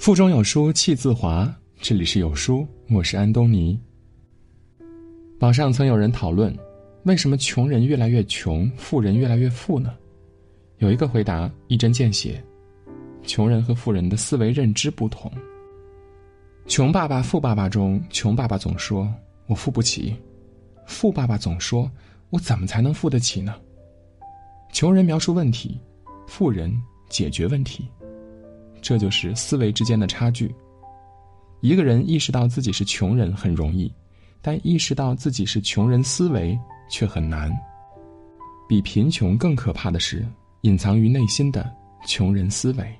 腹中有书气自华。这里是有书，我是安东尼。网上曾有人讨论，为什么穷人越来越穷，富人越来越富呢？有一个回答一针见血：穷人和富人的思维认知不同。穷爸爸、富爸爸中，穷爸爸总说“我付不起”，富爸爸总说“我怎么才能付得起呢？”穷人描述问题，富人解决问题。这就是思维之间的差距。一个人意识到自己是穷人很容易，但意识到自己是穷人思维却很难。比贫穷更可怕的是隐藏于内心的穷人思维。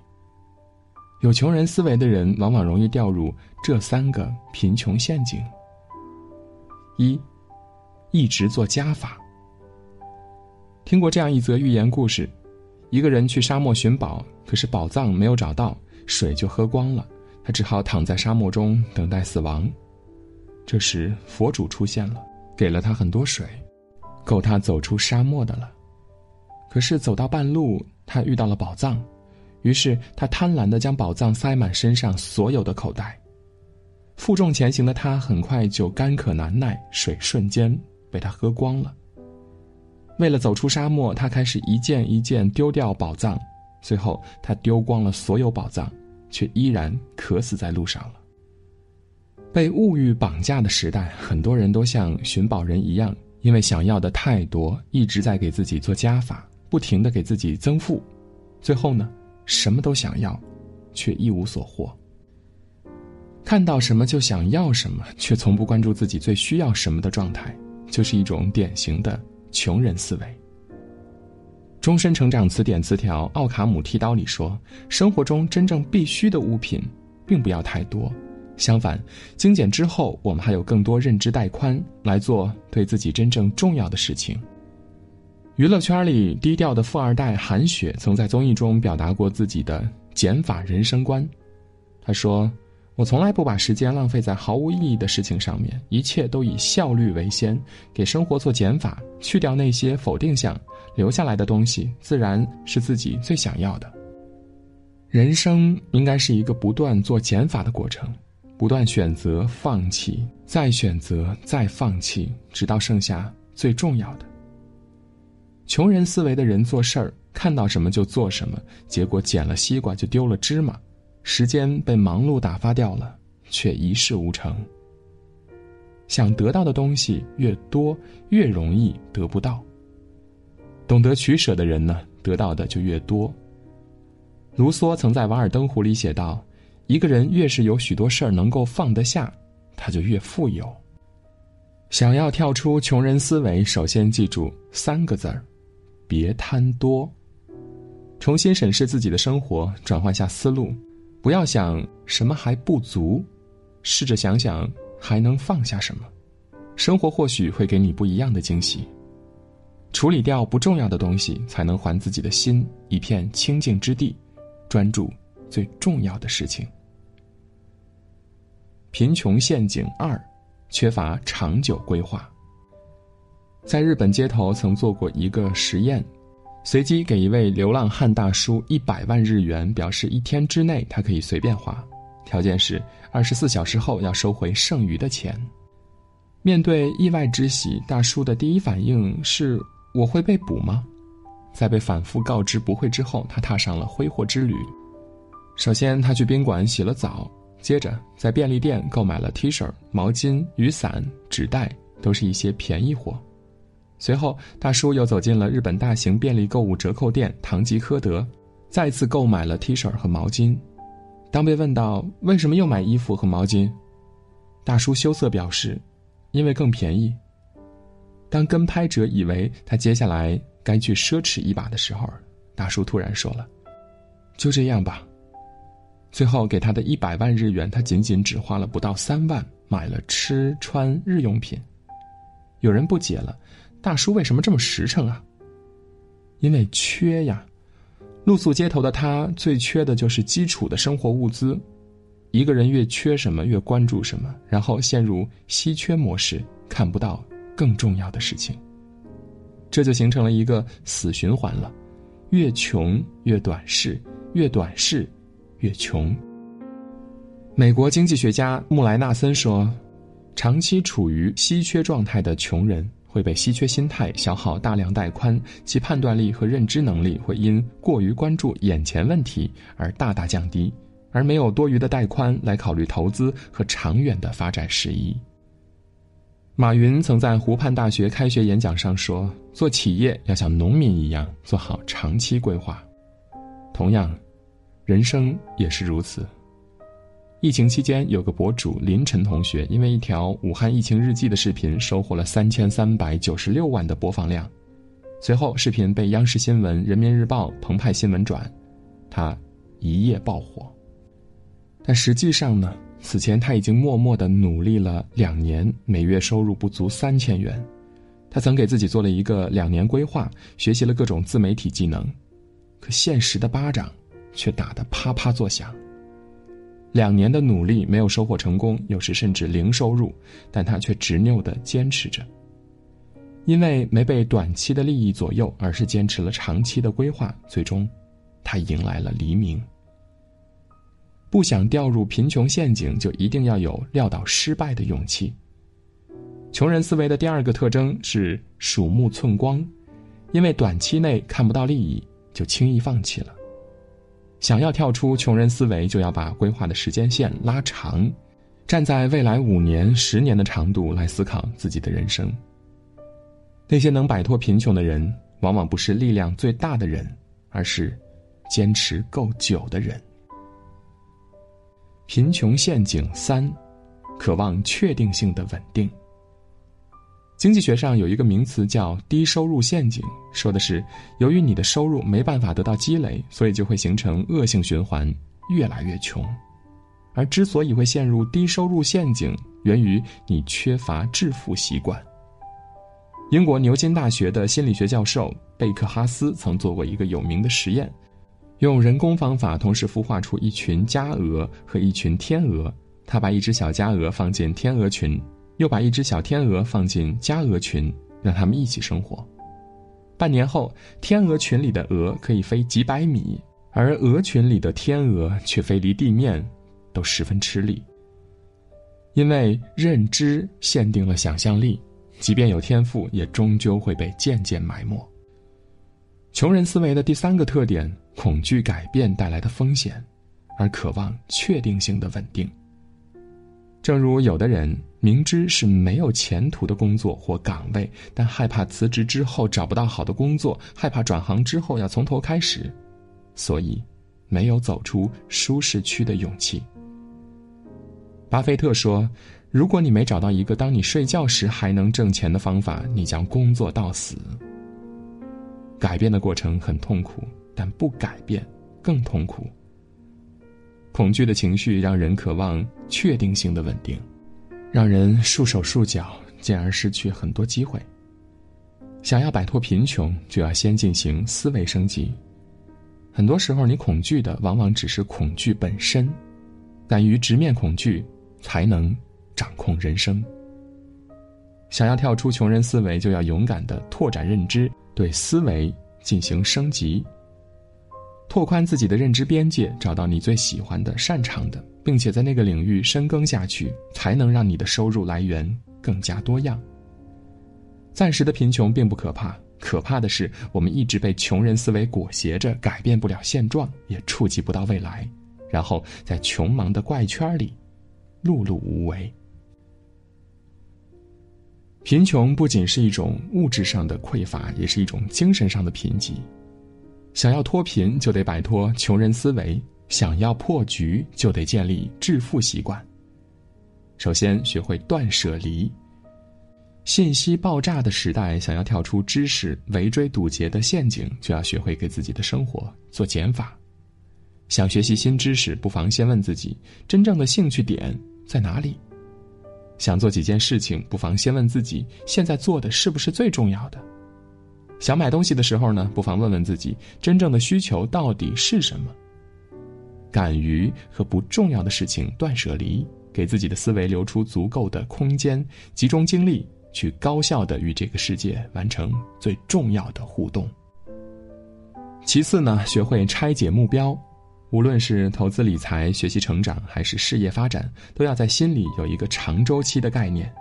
有穷人思维的人往往容易掉入这三个贫穷陷阱：一，一直做加法。听过这样一则寓言故事。一个人去沙漠寻宝，可是宝藏没有找到，水就喝光了，他只好躺在沙漠中等待死亡。这时佛主出现了，给了他很多水，够他走出沙漠的了。可是走到半路，他遇到了宝藏，于是他贪婪的将宝藏塞满身上所有的口袋。负重前行的他很快就干渴难耐，水瞬间被他喝光了。为了走出沙漠，他开始一件一件丢掉宝藏，最后他丢光了所有宝藏，却依然渴死在路上了。被物欲绑架的时代，很多人都像寻宝人一样，因为想要的太多，一直在给自己做加法，不停的给自己增负，最后呢，什么都想要，却一无所获。看到什么就想要什么，却从不关注自己最需要什么的状态，就是一种典型的。穷人思维。终身成长词典词条奥卡姆剃刀里说：“生活中真正必须的物品，并不要太多。相反，精简之后，我们还有更多认知带宽来做对自己真正重要的事情。”娱乐圈里低调的富二代韩雪曾在综艺中表达过自己的减法人生观。他说。我从来不把时间浪费在毫无意义的事情上面，一切都以效率为先，给生活做减法，去掉那些否定项，留下来的东西自然是自己最想要的。人生应该是一个不断做减法的过程，不断选择放弃，再选择，再放弃，直到剩下最重要的。穷人思维的人做事儿，看到什么就做什么，结果捡了西瓜就丢了芝麻。时间被忙碌打发掉了，却一事无成。想得到的东西越多，越容易得不到。懂得取舍的人呢，得到的就越多。卢梭曾在《瓦尔登湖》里写道：“一个人越是有许多事儿能够放得下，他就越富有。”想要跳出穷人思维，首先记住三个字儿：别贪多。重新审视自己的生活，转换下思路。不要想什么还不足，试着想想还能放下什么，生活或许会给你不一样的惊喜。处理掉不重要的东西，才能还自己的心一片清净之地，专注最重要的事情。贫穷陷阱二：缺乏长久规划。在日本街头曾做过一个实验。随机给一位流浪汉大叔一百万日元，表示一天之内他可以随便花，条件是二十四小时后要收回剩余的钱。面对意外之喜，大叔的第一反应是：我会被捕吗？在被反复告知不会之后，他踏上了挥霍之旅。首先，他去宾馆洗了澡，接着在便利店购买了 T 恤、毛巾、雨伞、纸袋，都是一些便宜货。随后，大叔又走进了日本大型便利购物折扣店唐吉诃德，再次购买了 T 恤和毛巾。当被问到为什么又买衣服和毛巾，大叔羞涩表示：“因为更便宜。”当跟拍者以为他接下来该去奢侈一把的时候，大叔突然说了：“就这样吧。”最后给他的一百万日元，他仅仅只花了不到三万，买了吃穿日用品。有人不解了。大叔为什么这么实诚啊？因为缺呀，露宿街头的他最缺的就是基础的生活物资。一个人越缺什么，越关注什么，然后陷入稀缺模式，看不到更重要的事情。这就形成了一个死循环了：越穷越短视，越短视越穷。美国经济学家穆莱纳森说：“长期处于稀缺状态的穷人会被稀缺心态消耗大量带宽，其判断力和认知能力会因过于关注眼前问题而大大降低，而没有多余的带宽来考虑投资和长远的发展事宜。”马云曾在湖畔大学开学演讲上说：“做企业要像农民一样做好长期规划。同样，人生也是如此。”疫情期间，有个博主林晨同学因为一条武汉疫情日记的视频收获了三千三百九十六万的播放量，随后视频被央视新闻、人民日报、澎湃新闻转，他一夜爆火。但实际上呢？此前他已经默默的努力了两年，每月收入不足三千元。他曾给自己做了一个两年规划，学习了各种自媒体技能，可现实的巴掌却打得啪啪作响。两年的努力没有收获成功，有时甚至零收入，但他却执拗的坚持着。因为没被短期的利益左右，而是坚持了长期的规划，最终，他迎来了黎明。不想掉入贫穷陷阱，就一定要有撂倒失败的勇气。穷人思维的第二个特征是鼠目寸光，因为短期内看不到利益，就轻易放弃了。想要跳出穷人思维，就要把规划的时间线拉长，站在未来五年、十年的长度来思考自己的人生。那些能摆脱贫穷的人，往往不是力量最大的人，而是坚持够久的人。贫穷陷阱三，渴望确定性的稳定。经济学上有一个名词叫“低收入陷阱”，说的是由于你的收入没办法得到积累，所以就会形成恶性循环，越来越穷。而之所以会陷入低收入陷阱，源于你缺乏致富习惯。英国牛津大学的心理学教授贝克哈斯曾做过一个有名的实验。用人工方法同时孵化出一群家鹅和一群天鹅。他把一只小家鹅放进天鹅群，又把一只小天鹅放进家鹅群，让它们一起生活。半年后，天鹅群里的鹅可以飞几百米，而鹅群里的天鹅却飞离地面都十分吃力。因为认知限定了想象力，即便有天赋，也终究会被渐渐埋没。穷人思维的第三个特点。恐惧改变带来的风险，而渴望确定性的稳定。正如有的人明知是没有前途的工作或岗位，但害怕辞职之后找不到好的工作，害怕转行之后要从头开始，所以没有走出舒适区的勇气。巴菲特说：“如果你没找到一个当你睡觉时还能挣钱的方法，你将工作到死。”改变的过程很痛苦。但不改变更痛苦。恐惧的情绪让人渴望确定性的稳定，让人束手束脚，进而失去很多机会。想要摆脱贫穷，就要先进行思维升级。很多时候，你恐惧的往往只是恐惧本身。敢于直面恐惧，才能掌控人生。想要跳出穷人思维，就要勇敢的拓展认知，对思维进行升级。拓宽自己的认知边界，找到你最喜欢的、擅长的，并且在那个领域深耕下去，才能让你的收入来源更加多样。暂时的贫穷并不可怕，可怕的是我们一直被穷人思维裹挟着，改变不了现状，也触及不到未来，然后在穷忙的怪圈里碌碌无为。贫穷不仅是一种物质上的匮乏，也是一种精神上的贫瘠。想要脱贫，就得摆脱穷人思维；想要破局，就得建立致富习惯。首先，学会断舍离。信息爆炸的时代，想要跳出知识围追堵截的陷阱，就要学会给自己的生活做减法。想学习新知识，不妨先问自己：真正的兴趣点在哪里？想做几件事情，不妨先问自己：现在做的是不是最重要的？想买东西的时候呢，不妨问问自己，真正的需求到底是什么？敢于和不重要的事情断舍离，给自己的思维留出足够的空间，集中精力去高效的与这个世界完成最重要的互动。其次呢，学会拆解目标，无论是投资理财、学习成长，还是事业发展，都要在心里有一个长周期的概念。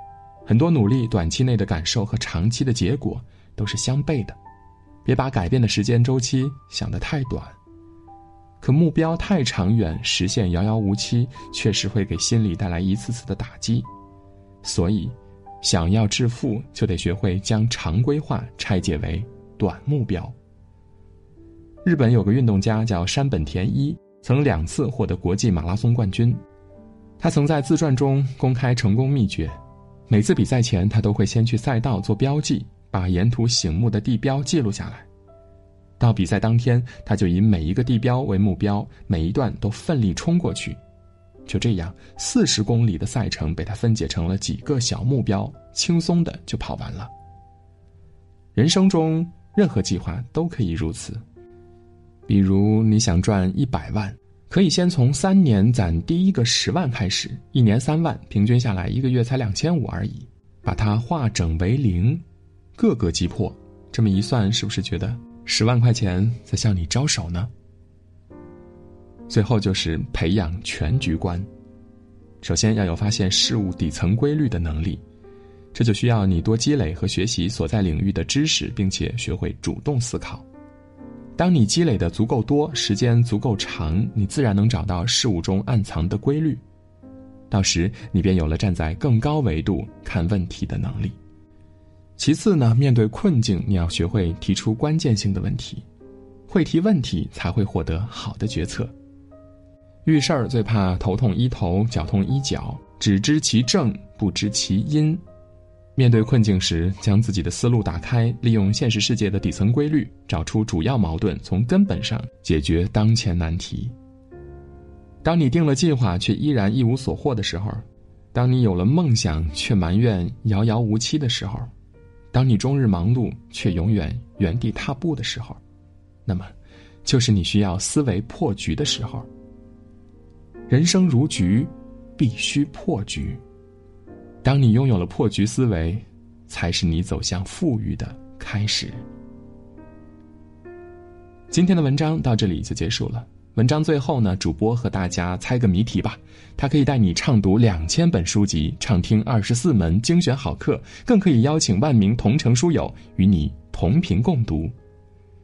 很多努力，短期内的感受和长期的结果都是相悖的。别把改变的时间周期想得太短，可目标太长远，实现遥遥无期，确实会给心理带来一次次的打击。所以，想要致富，就得学会将常规化拆解为短目标。日本有个运动家叫山本田一，曾两次获得国际马拉松冠军。他曾在自传中公开成功秘诀：每次比赛前，他都会先去赛道做标记，把沿途醒目的地标记录下来。到比赛当天，他就以每一个地标为目标，每一段都奋力冲过去。就这样，四十公里的赛程被他分解成了几个小目标，轻松的就跑完了。人生中任何计划都可以如此。比如你想赚一百万，可以先从三年攒第一个十万开始，一年三万，平均下来一个月才两千五而已，把它化整为零，各个击破。这么一算，是不是觉得十万块钱在向你招手呢？最后就是培养全局观，首先要有发现事物底层规律的能力，这就需要你多积累和学习所在领域的知识，并且学会主动思考。当你积累的足够多，时间足够长，你自然能找到事物中暗藏的规律。到时，你便有了站在更高维度看问题的能力。其次呢，面对困境，你要学会提出关键性的问题。会提问题，才会获得好的决策。遇事儿最怕头痛医头，脚痛医脚，只知其正，不知其因。面对困境时，将自己的思路打开，利用现实世界的底层规律，找出主要矛盾，从根本上解决当前难题。当你定了计划却依然一无所获的时候，当你有了梦想却埋怨遥遥无期的时候，当你终日忙碌却永远原地踏步的时候，那么，就是你需要思维破局的时候。人生如局，必须破局。当你拥有了破局思维，才是你走向富裕的开始。今天的文章到这里就结束了。文章最后呢，主播和大家猜个谜题吧。它可以带你畅读两千本书籍，畅听二十四门精选好课，更可以邀请万名同城书友与你同频共读，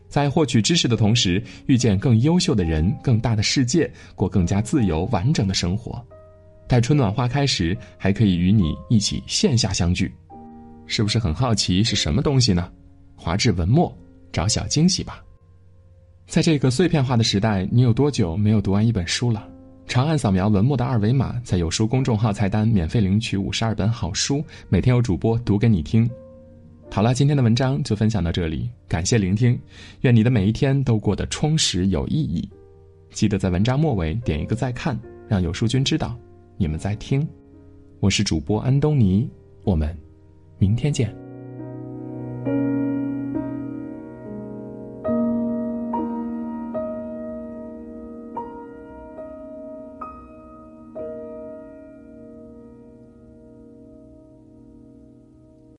在获取知识的同时，遇见更优秀的人、更大的世界，过更加自由完整的生活。待春暖花开时，还可以与你一起线下相聚，是不是很好奇是什么东西呢？华智文墨，找小惊喜吧。在这个碎片化的时代，你有多久没有读完一本书了？长按扫描文末的二维码，在有书公众号菜单免费领取五十二本好书，每天有主播读给你听。好了，今天的文章就分享到这里，感谢聆听，愿你的每一天都过得充实有意义。记得在文章末尾点一个再看，让有书君知道。你们在听，我是主播安东尼，我们明天见。